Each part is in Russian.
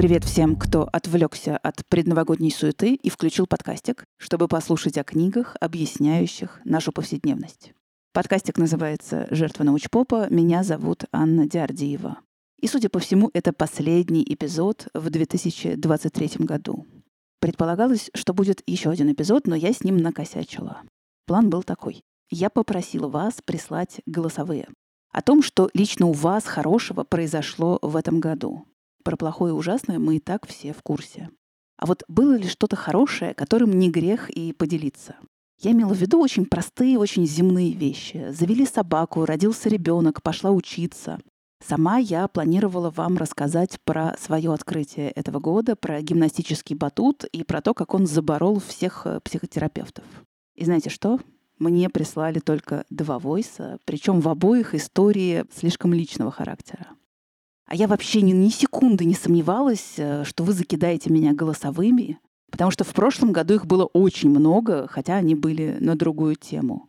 Привет всем, кто отвлекся от предновогодней суеты и включил подкастик, чтобы послушать о книгах, объясняющих нашу повседневность. Подкастик называется «Жертва научпопа». Меня зовут Анна Диардиева. И, судя по всему, это последний эпизод в 2023 году. Предполагалось, что будет еще один эпизод, но я с ним накосячила. План был такой. Я попросила вас прислать голосовые о том, что лично у вас хорошего произошло в этом году. Про плохое и ужасное мы и так все в курсе. А вот было ли что-то хорошее, которым не грех и поделиться? Я имела в виду очень простые, очень земные вещи. Завели собаку, родился ребенок, пошла учиться. Сама я планировала вам рассказать про свое открытие этого года, про гимнастический батут и про то, как он заборол всех э, психотерапевтов. И знаете что? Мне прислали только два войса, причем в обоих истории слишком личного характера. А я вообще ни, ни секунды не сомневалась, э, что вы закидаете меня голосовыми, потому что в прошлом году их было очень много, хотя они были на другую тему.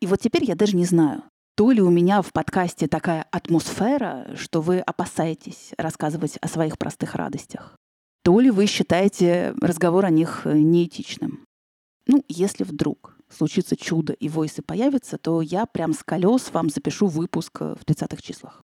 И вот теперь я даже не знаю, то ли у меня в подкасте такая атмосфера, что вы опасаетесь рассказывать о своих простых радостях, то ли вы считаете разговор о них э, неэтичным. Ну, если вдруг случится чудо и войсы появятся, то я прям с колес вам запишу выпуск э, в 30-х числах.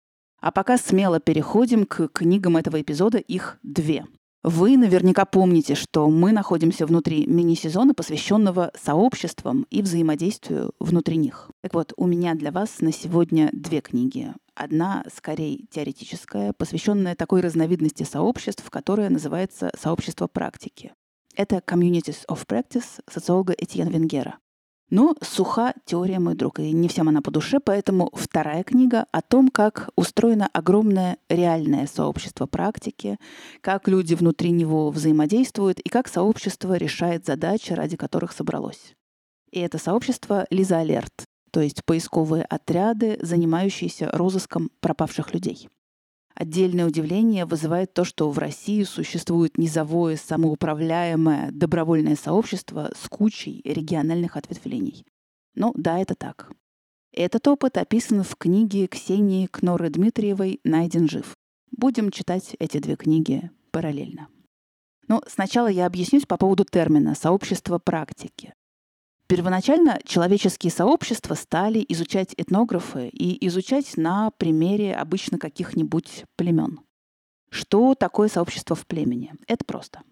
А пока смело переходим к книгам этого эпизода, их две. Вы наверняка помните, что мы находимся внутри мини-сезона, посвященного сообществам и взаимодействию внутри них. Так вот, у меня для вас на сегодня две книги. Одна, скорее, теоретическая, посвященная такой разновидности сообществ, которая называется «сообщество практики». Это Communities of Practice социолога Этьен Венгера. Но суха теория, мой друг, и не всем она по душе, поэтому вторая книга о том, как устроено огромное реальное сообщество практики, как люди внутри него взаимодействуют и как сообщество решает задачи, ради которых собралось. И это сообщество Лиза Алерт, то есть поисковые отряды, занимающиеся розыском пропавших людей. Отдельное удивление вызывает то, что в России существует низовое самоуправляемое добровольное сообщество с кучей региональных ответвлений. Ну да, это так. Этот опыт описан в книге Ксении Кноры Дмитриевой «Найден жив». Будем читать эти две книги параллельно. Но сначала я объяснюсь по поводу термина «сообщество практики». Первоначально человеческие сообщества стали изучать этнографы и изучать на примере обычно каких-нибудь племен. Что такое сообщество в племени? Это просто.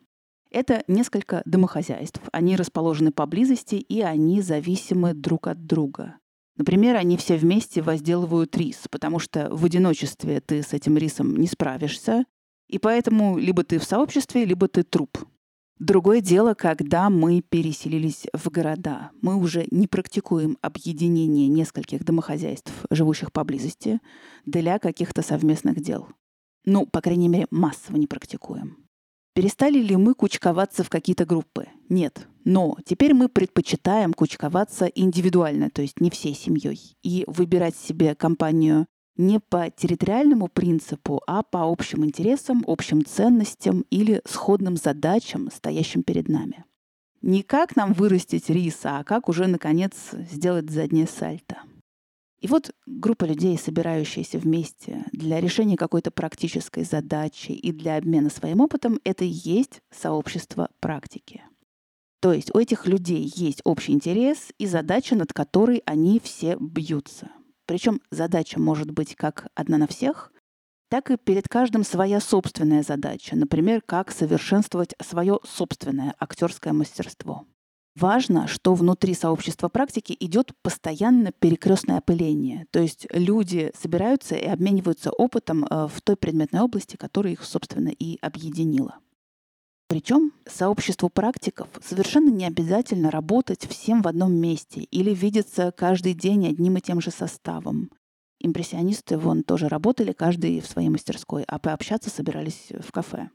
Это несколько домохозяйств. Они расположены поблизости, и они зависимы друг от друга. Например, они все вместе возделывают рис, потому что в одиночестве ты с этим рисом не справишься, и поэтому либо ты в сообществе, либо ты труп. Другое дело, когда мы переселились в города. Мы уже не практикуем объединение нескольких домохозяйств, живущих поблизости, для каких-то совместных дел. Ну, по крайней мере, массово не практикуем. Перестали ли мы кучковаться в какие-то группы? Нет. Но теперь мы предпочитаем кучковаться индивидуально, то есть не всей семьей, и выбирать себе компанию не по территориальному принципу, а по общим интересам, общим ценностям или сходным задачам, стоящим перед нами. Не как нам вырастить рис, а как уже, наконец, сделать заднее сальто. И вот группа людей, собирающаяся вместе для решения какой-то практической задачи и для обмена своим опытом, это и есть сообщество практики. То есть у этих людей есть общий интерес и задача, над которой они все бьются – причем задача может быть как одна на всех, так и перед каждым своя собственная задача, например, как совершенствовать свое собственное актерское мастерство. Важно, что внутри сообщества практики идет постоянно перекрестное опыление. То есть люди собираются и обмениваются опытом э, в той предметной области, которая их, собственно, и объединила. Причем сообществу практиков совершенно не обязательно работать всем в одном месте или видеться каждый день одним и тем же составом. Импрессионисты вон тоже работали каждый в своей мастерской, а пообщаться собирались в кафе.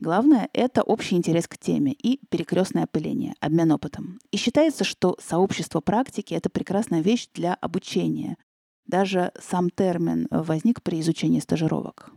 Главное — это общий интерес к теме и перекрестное опыление, обмен опытом. И считается, что сообщество практики — это прекрасная вещь для обучения. Даже сам термин возник при изучении стажировок.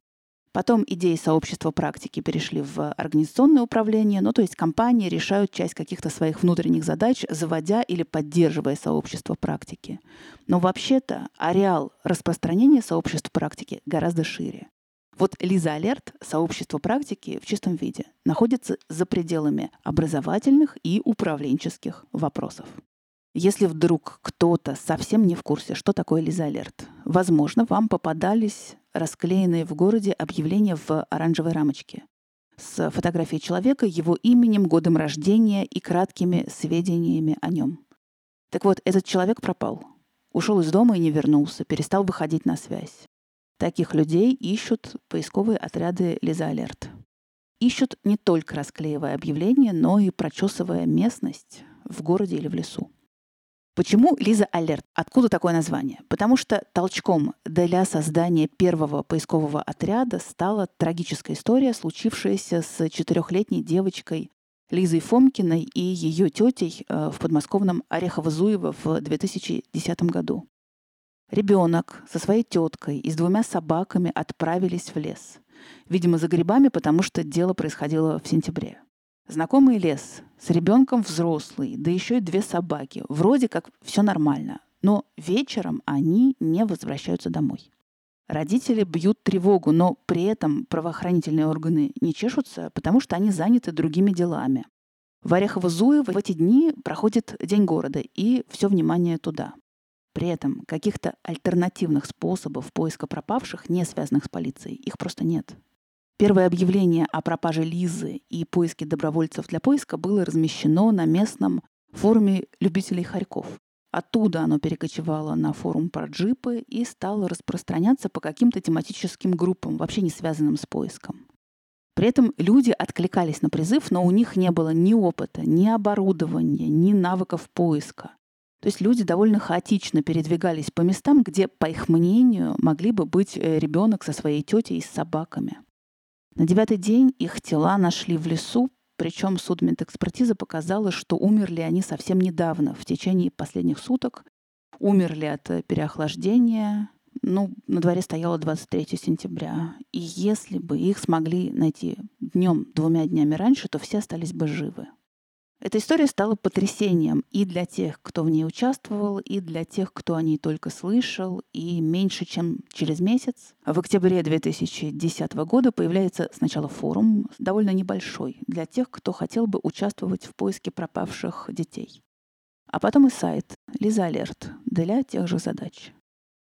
Потом идеи сообщества практики перешли в организационное управление, ну то есть компании решают часть каких-то своих внутренних задач, заводя или поддерживая сообщество практики. Но вообще-то ареал распространения сообществ практики гораздо шире. Вот Лиза Алерт, сообщество практики в чистом виде, находится за пределами образовательных и управленческих вопросов. Если вдруг кто-то совсем не в курсе, что такое Лиза Алерт, возможно, вам попадались расклеенные в городе объявления в оранжевой рамочке с фотографией человека, его именем, годом рождения и краткими сведениями о нем. Так вот, этот человек пропал. Ушел из дома и не вернулся, перестал выходить на связь. Таких людей ищут поисковые отряды Лиза Алерт. Ищут не только расклеивая объявления, но и прочесывая местность в городе или в лесу. Почему Лиза Алерт? Откуда такое название? Потому что толчком для создания первого поискового отряда стала трагическая история, случившаяся с четырехлетней девочкой Лизой Фомкиной и ее тетей э, в подмосковном Орехово-Зуево в 2010 году. Ребенок со своей теткой и с двумя собаками отправились в лес. Видимо, за грибами, потому что дело происходило в сентябре. Знакомый лес, с ребенком взрослый, да еще и две собаки. Вроде как все нормально. Но вечером они не возвращаются домой. Родители бьют тревогу, но при этом правоохранительные органы не чешутся, потому что они заняты другими делами. В Орехово-Зуево в эти дни проходит День города, и все внимание туда. При этом каких-то альтернативных способов поиска пропавших, не связанных с полицией, их просто нет. Первое объявление о пропаже Лизы и поиске добровольцев для поиска было размещено на местном форуме любителей хорьков. Оттуда оно перекочевало на форум про джипы и стало распространяться по каким-то тематическим группам, вообще не связанным с поиском. При этом люди откликались на призыв, но у них не было ни опыта, ни оборудования, ни навыков поиска. То есть люди довольно хаотично передвигались по местам, где, по их мнению, могли бы быть э, ребенок со своей тетей и с собаками. На девятый день их тела нашли в лесу, причем судмедэкспертиза показала, что умерли они совсем недавно, в течение последних суток. Умерли от э, переохлаждения. Ну, на дворе стояло 23 сентября. И если бы их смогли найти днем, двумя днями раньше, то все остались бы живы. Эта история стала потрясением и для тех, кто в ней участвовал, и для тех, кто о ней только слышал. И меньше чем через месяц, в октябре 2010 года, появляется сначала форум, довольно небольшой, для тех, кто хотел бы участвовать в поиске пропавших детей. А потом и сайт Лиза Алерт для тех же задач.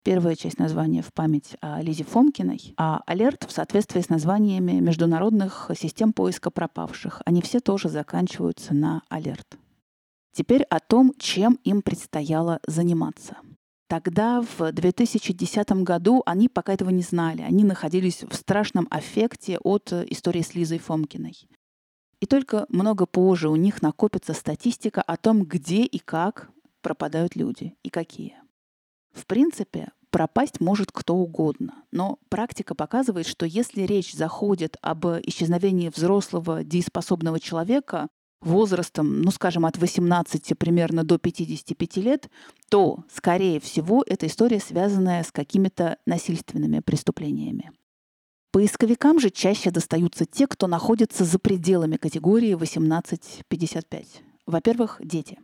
Первая часть названия в память о Лизе Фомкиной, а алерт в соответствии с названиями международных систем поиска пропавших. Они все тоже заканчиваются на алерт. Теперь о том, чем им предстояло заниматься. Тогда, в 2010 году, они пока этого не знали. Они находились в страшном аффекте от истории с Лизой Фомкиной. И только много позже у них накопится статистика о том, где и как пропадают люди и какие. В принципе, пропасть может кто угодно, но практика показывает, что если речь заходит об исчезновении взрослого дееспособного человека возрастом, ну, скажем, от 18 примерно до 55 лет, то, скорее всего, эта история связанная с какими-то насильственными преступлениями. Поисковикам же чаще достаются те, кто находится за пределами категории 18-55. Во-первых, дети.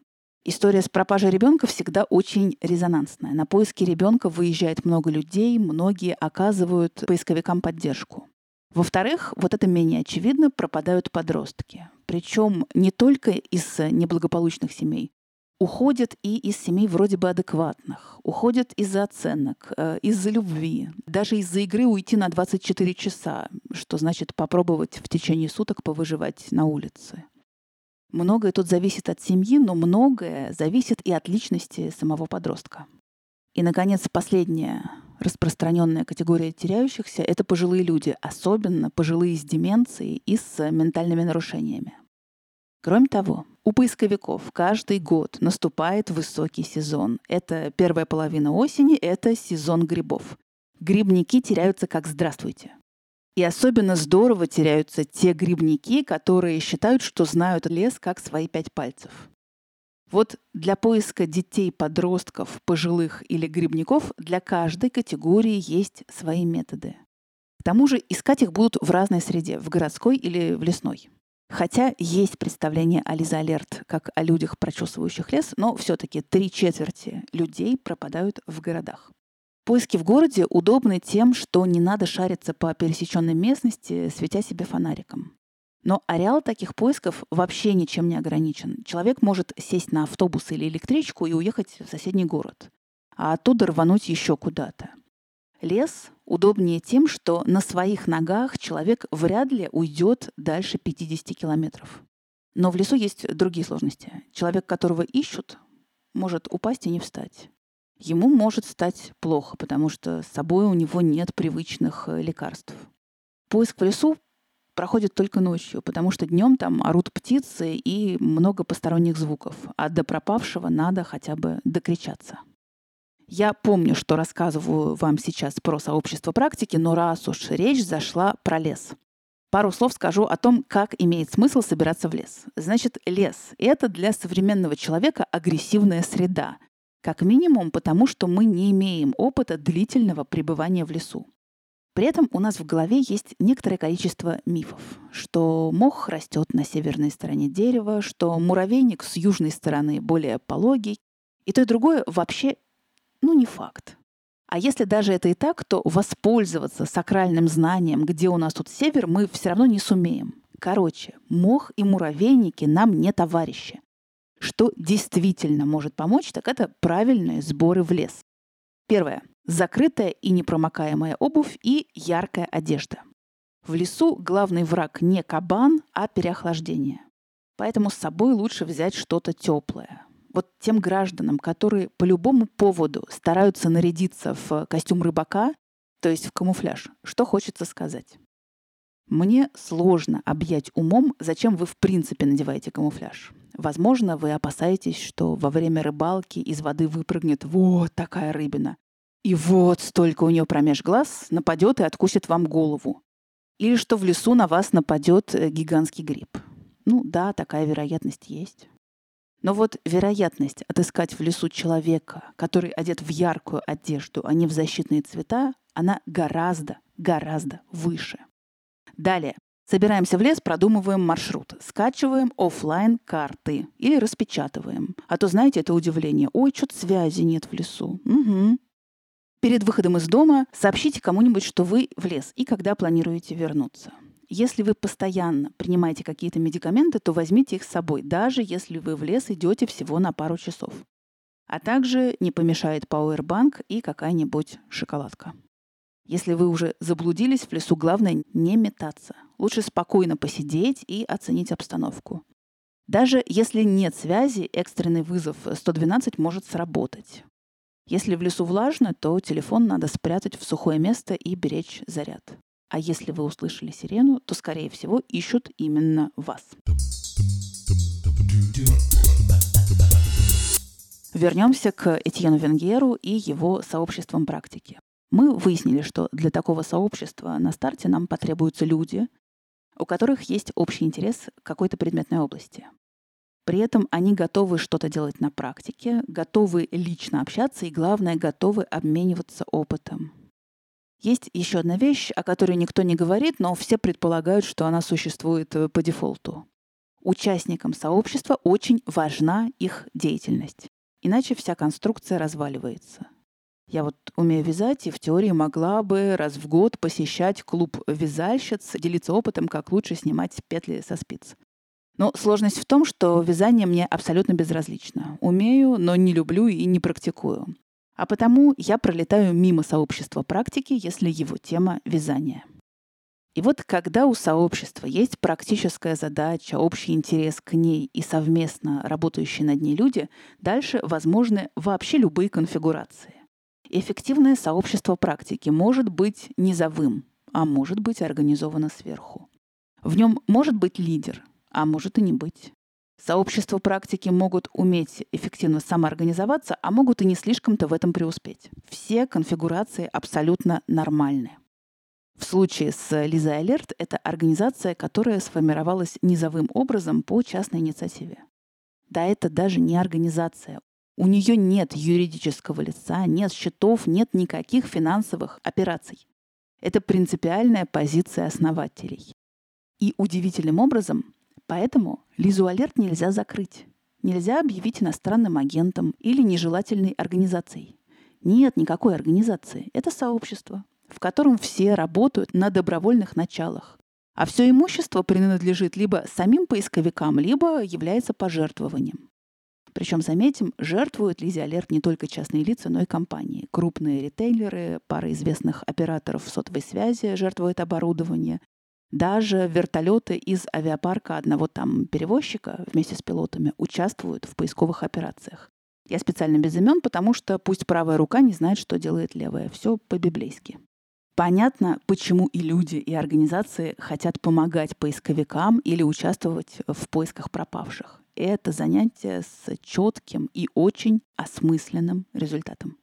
История с пропажей ребенка всегда очень резонансная. На поиски ребенка выезжает много людей, многие оказывают поисковикам поддержку. Во-вторых, вот это менее очевидно, пропадают подростки. Причем не только из неблагополучных семей. Уходят и из семей вроде бы адекватных. Уходят из-за оценок, э, из-за любви. Даже из-за игры уйти на 24 часа, что значит попробовать в течение суток повыживать на улице. Многое тут зависит от семьи, но многое зависит и от личности самого подростка. И, наконец, последняя распространенная категория теряющихся — это пожилые люди, особенно пожилые с деменцией и с ментальными нарушениями. Кроме того, у поисковиков каждый год наступает высокий сезон. Это первая половина осени, это сезон грибов. Грибники теряются как «здравствуйте». И особенно здорово теряются те грибники, которые считают, что знают лес как свои пять пальцев. Вот для поиска детей, подростков, пожилых или грибников для каждой категории есть свои методы. К тому же искать их будут в разной среде, в городской или в лесной. Хотя есть представление о Лиза Алерт как о людях, прочесывающих лес, но все-таки три четверти людей пропадают в городах. Поиски в городе удобны тем, что не надо шариться по пересеченной местности, светя себе фонариком. Но ареал таких поисков вообще ничем не ограничен. Человек может сесть на автобус или электричку и уехать в соседний город, а оттуда рвануть еще куда-то. Лес удобнее тем, что на своих ногах человек вряд ли уйдет дальше 50 километров. Но в лесу есть другие сложности. Человек, которого ищут, может упасть и не встать. Ему может стать плохо, потому что с собой у него нет привычных э, лекарств. Поиск в лесу проходит только ночью, потому что днем там орут птицы и много посторонних звуков, а до пропавшего надо хотя бы докричаться. Я помню, что рассказываю вам сейчас про сообщество практики, но раз уж речь зашла про лес. Пару слов скажу о том, как имеет смысл собираться в лес. Значит, лес — это для современного человека агрессивная среда. Как минимум потому, что мы не имеем опыта длительного пребывания в лесу. При этом у нас в голове есть некоторое количество мифов, что мох растет на северной стороне дерева, что муравейник с южной стороны более пологий, и то и другое вообще ну, не факт. А если даже это и так, то воспользоваться сакральным знанием, где у нас тут север, мы все равно не сумеем. Короче, мох и муравейники нам не товарищи. Что действительно может помочь, так это правильные сборы в лес. Первое. Закрытая и непромокаемая обувь и яркая одежда. В лесу главный враг не кабан, а переохлаждение. Поэтому с собой лучше взять что-то теплое вот тем гражданам, которые по любому поводу стараются нарядиться в костюм рыбака, то есть в камуфляж, что хочется сказать? Мне сложно объять умом, зачем вы в принципе надеваете камуфляж. Возможно, вы опасаетесь, что во время рыбалки из воды выпрыгнет вот такая рыбина. И вот столько у нее промеж глаз нападет и откусит вам голову. Или что в лесу на вас нападет э, гигантский гриб. Ну да, такая вероятность есть. Но вот вероятность отыскать в лесу человека, который одет в яркую одежду, а не в защитные цвета, она гораздо, гораздо выше. Далее. Собираемся в лес, продумываем маршрут. Скачиваем офлайн карты или распечатываем. А то, знаете, это удивление. Ой, что-то связи нет в лесу. Угу. Перед выходом из дома сообщите кому-нибудь, что вы в лес и когда планируете вернуться. Если вы постоянно принимаете какие-то медикаменты, то возьмите их с собой, даже если вы в лес идете всего на пару часов. А также не помешает пауэрбанк и какая-нибудь шоколадка. Если вы уже заблудились в лесу, главное не метаться. Лучше спокойно посидеть и оценить обстановку. Даже если нет связи, экстренный вызов 112 может сработать. Если в лесу влажно, то телефон надо спрятать в сухое место и беречь заряд. А если вы услышали сирену, то, скорее всего, ищут именно вас. Вернемся к Этьену Венгеру и его сообществам практики. Мы выяснили, что для такого сообщества на старте нам потребуются люди, у которых есть общий интерес к какой-то предметной области. При этом они готовы что-то делать на практике, готовы лично общаться и, главное, готовы обмениваться опытом. Есть еще одна вещь, о которой никто не говорит, но все предполагают, что она существует э, по дефолту. Участникам сообщества очень важна их деятельность. Иначе вся конструкция разваливается. Я вот умею вязать и в теории могла бы раз в год посещать клуб вязальщиц, делиться опытом, как лучше снимать петли со спиц. Но сложность в том, что вязание мне абсолютно безразлично. Умею, но не люблю и не практикую. А потому я пролетаю мимо сообщества практики, если его тема — вязание. И вот когда у сообщества есть практическая задача, общий интерес к ней и совместно работающие над ней люди, дальше возможны вообще любые конфигурации. Эффективное сообщество практики может быть низовым, а может быть организовано сверху. В нем может быть лидер, а может и не быть. Сообщества практики могут уметь эффективно самоорганизоваться, а могут и не слишком-то в этом преуспеть. Все конфигурации абсолютно нормальны. В случае с Лиза Алерт это организация, которая сформировалась низовым образом по частной инициативе. Да, это даже не организация. У нее нет юридического лица, нет счетов, нет никаких финансовых операций. Это принципиальная позиция основателей. И удивительным образом Поэтому Лизу Алерт нельзя закрыть. Нельзя объявить иностранным агентом или нежелательной организацией. Нет никакой организации. Это сообщество, в котором все работают на добровольных началах. А все имущество принадлежит либо самим поисковикам, либо является пожертвованием. Причем, заметим, жертвуют Алерт не только частные лица, но и компании. Крупные ритейлеры, пара известных операторов сотовой связи жертвуют оборудование. Даже вертолеты из авиапарка одного там перевозчика вместе с пилотами участвуют в поисковых операциях. Я специально без имен, потому что пусть правая рука не знает, что делает левая. Все по-библейски. Понятно, почему и люди, и организации хотят помогать поисковикам или участвовать в поисках пропавших это занятие с четким и очень осмысленным результатом.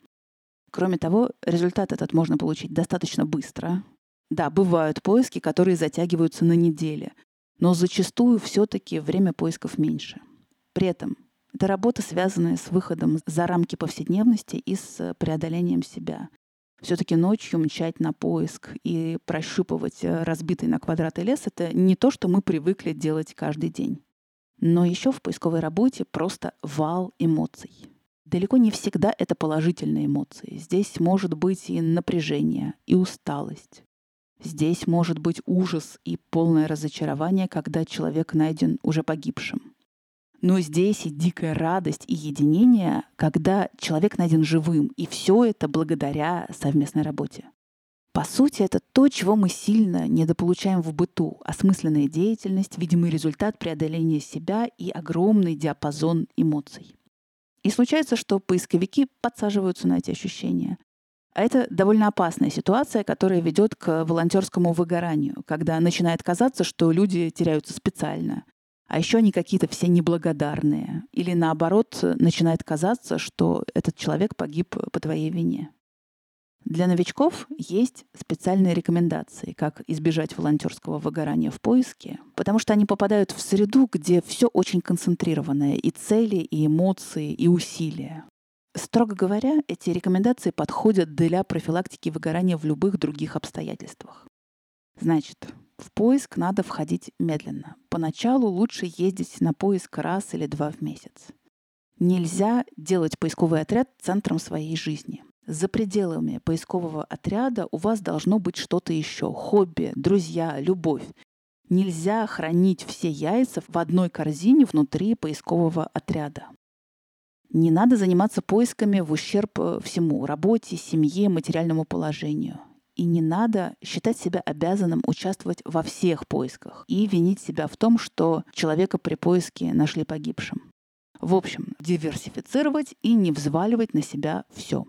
Кроме того, результат этот можно получить достаточно быстро. Да, бывают поиски, которые затягиваются на недели, но зачастую все-таки время поисков меньше. При этом это работа, связанная с выходом за рамки повседневности и с преодолением себя. Все-таки ночью мчать на поиск и прощупывать разбитый на квадраты лес — это не то, что мы привыкли делать каждый день. Но еще в поисковой работе просто вал эмоций. Далеко не всегда это положительные эмоции. Здесь может быть и напряжение, и усталость. Здесь может быть ужас и полное разочарование, когда человек найден уже погибшим. Но здесь и дикая радость и единение, когда человек найден живым, и все это благодаря совместной работе. По сути, это то, чего мы сильно недополучаем в быту. Осмысленная деятельность, видимый результат преодоления себя и огромный диапазон эмоций. И случается, что поисковики подсаживаются на эти ощущения. А это довольно опасная ситуация, которая ведет к волонтерскому выгоранию, когда начинает казаться, что люди теряются специально. А еще они какие-то все неблагодарные. Или наоборот, начинает казаться, что этот человек погиб по твоей вине. Для новичков есть специальные рекомендации, как избежать волонтерского выгорания в поиске, потому что они попадают в среду, где все очень концентрированное, и цели, и эмоции, и усилия. Строго говоря, эти рекомендации подходят для профилактики выгорания в любых других обстоятельствах. Значит, в поиск надо входить медленно. Поначалу лучше ездить на поиск раз или два в месяц. Нельзя делать поисковый отряд центром своей жизни. За пределами поискового отряда у вас должно быть что-то еще. Хобби, друзья, любовь. Нельзя хранить все яйца в одной корзине внутри поискового отряда. Не надо заниматься поисками в ущерб э, всему – работе, семье, материальному положению. И не надо считать себя обязанным участвовать во всех поисках и винить себя в том, что человека при поиске нашли погибшим. В общем, диверсифицировать и не взваливать на себя все.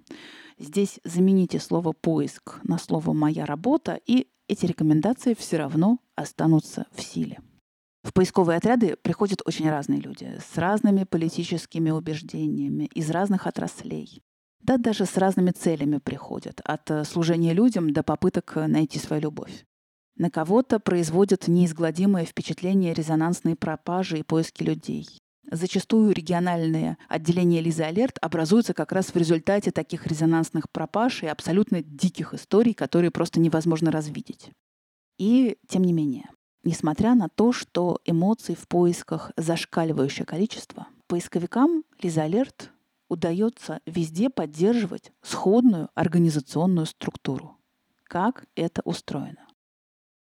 Здесь замените слово «поиск» на слово «моя работа», и эти рекомендации все равно останутся в силе. В поисковые отряды приходят очень разные люди с разными политическими убеждениями, из разных отраслей. Да, даже с разными целями приходят, от э, служения людям до попыток найти свою любовь. На кого-то производят неизгладимое впечатление резонансные пропажи и поиски людей. Зачастую региональные отделения Лизы Алерт образуются как раз в результате таких резонансных пропаж и абсолютно диких историй, которые просто невозможно развидеть. И тем не менее, несмотря на то, что эмоций в поисках зашкаливающее количество, поисковикам Лиза Алерт удается везде поддерживать сходную организационную структуру. Как это устроено?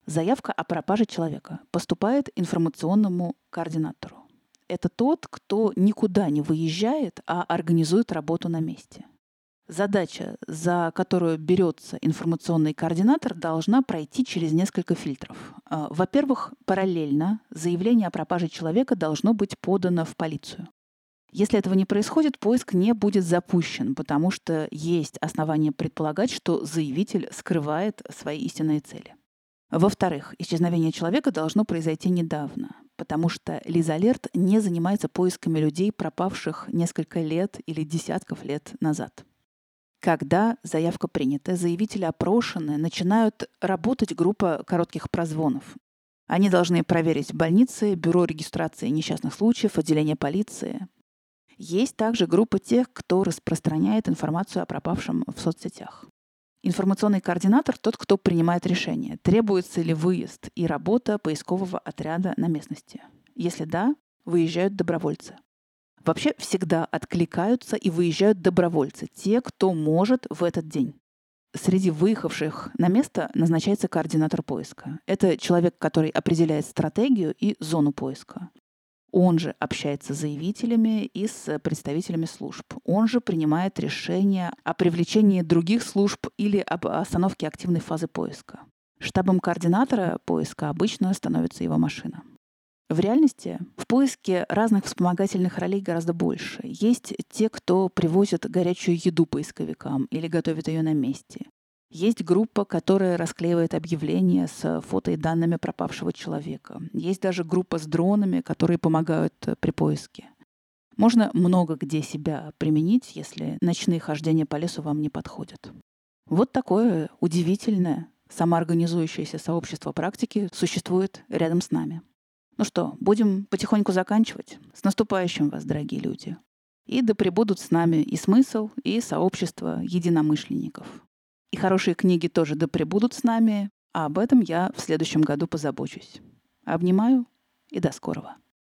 Заявка о пропаже человека поступает информационному координатору это тот, кто никуда не выезжает, а организует работу на месте. Задача, за которую берется информационный координатор, должна пройти через несколько фильтров. А, во-первых, параллельно заявление о пропаже человека должно быть подано в полицию. Если этого не происходит, поиск не будет запущен, потому что есть основания предполагать, что заявитель скрывает свои истинные цели. Во-вторых, исчезновение человека должно произойти недавно потому что Лиза Алерт не занимается поисками людей, пропавших несколько лет или десятков лет назад. Когда заявка принята, заявители опрошены, начинают работать группа коротких прозвонов. Они должны проверить больницы, бюро регистрации несчастных случаев, отделение полиции. Есть также группа тех, кто распространяет информацию о пропавшем в соцсетях. Информационный координатор – тот, кто принимает решение, требуется ли выезд и работа поискового отряда на местности. Если да, выезжают добровольцы. Вообще всегда откликаются и выезжают добровольцы, те, кто может в этот день. Среди выехавших на место назначается координатор поиска. Это человек, который определяет стратегию и зону поиска. Он же общается с заявителями и с представителями служб. Он же принимает решения о привлечении других служб или об остановке активной фазы поиска. Штабом координатора поиска обычно становится его машина. В реальности в поиске разных вспомогательных ролей гораздо больше. Есть те, кто привозит горячую еду поисковикам или готовит ее на месте. Есть группа, которая расклеивает объявления с фото и данными пропавшего человека. Есть даже группа с дронами, которые помогают э, при поиске. Можно много где себя применить, если ночные хождения по лесу вам не подходят. Вот такое удивительное самоорганизующееся сообщество практики существует рядом с нами. Ну что, будем потихоньку заканчивать. С наступающим вас, дорогие люди. И да пребудут с нами и смысл, и сообщество единомышленников. И хорошие книги тоже да пребудут с нами, а об этом я в следующем году позабочусь. Обнимаю и до скорого.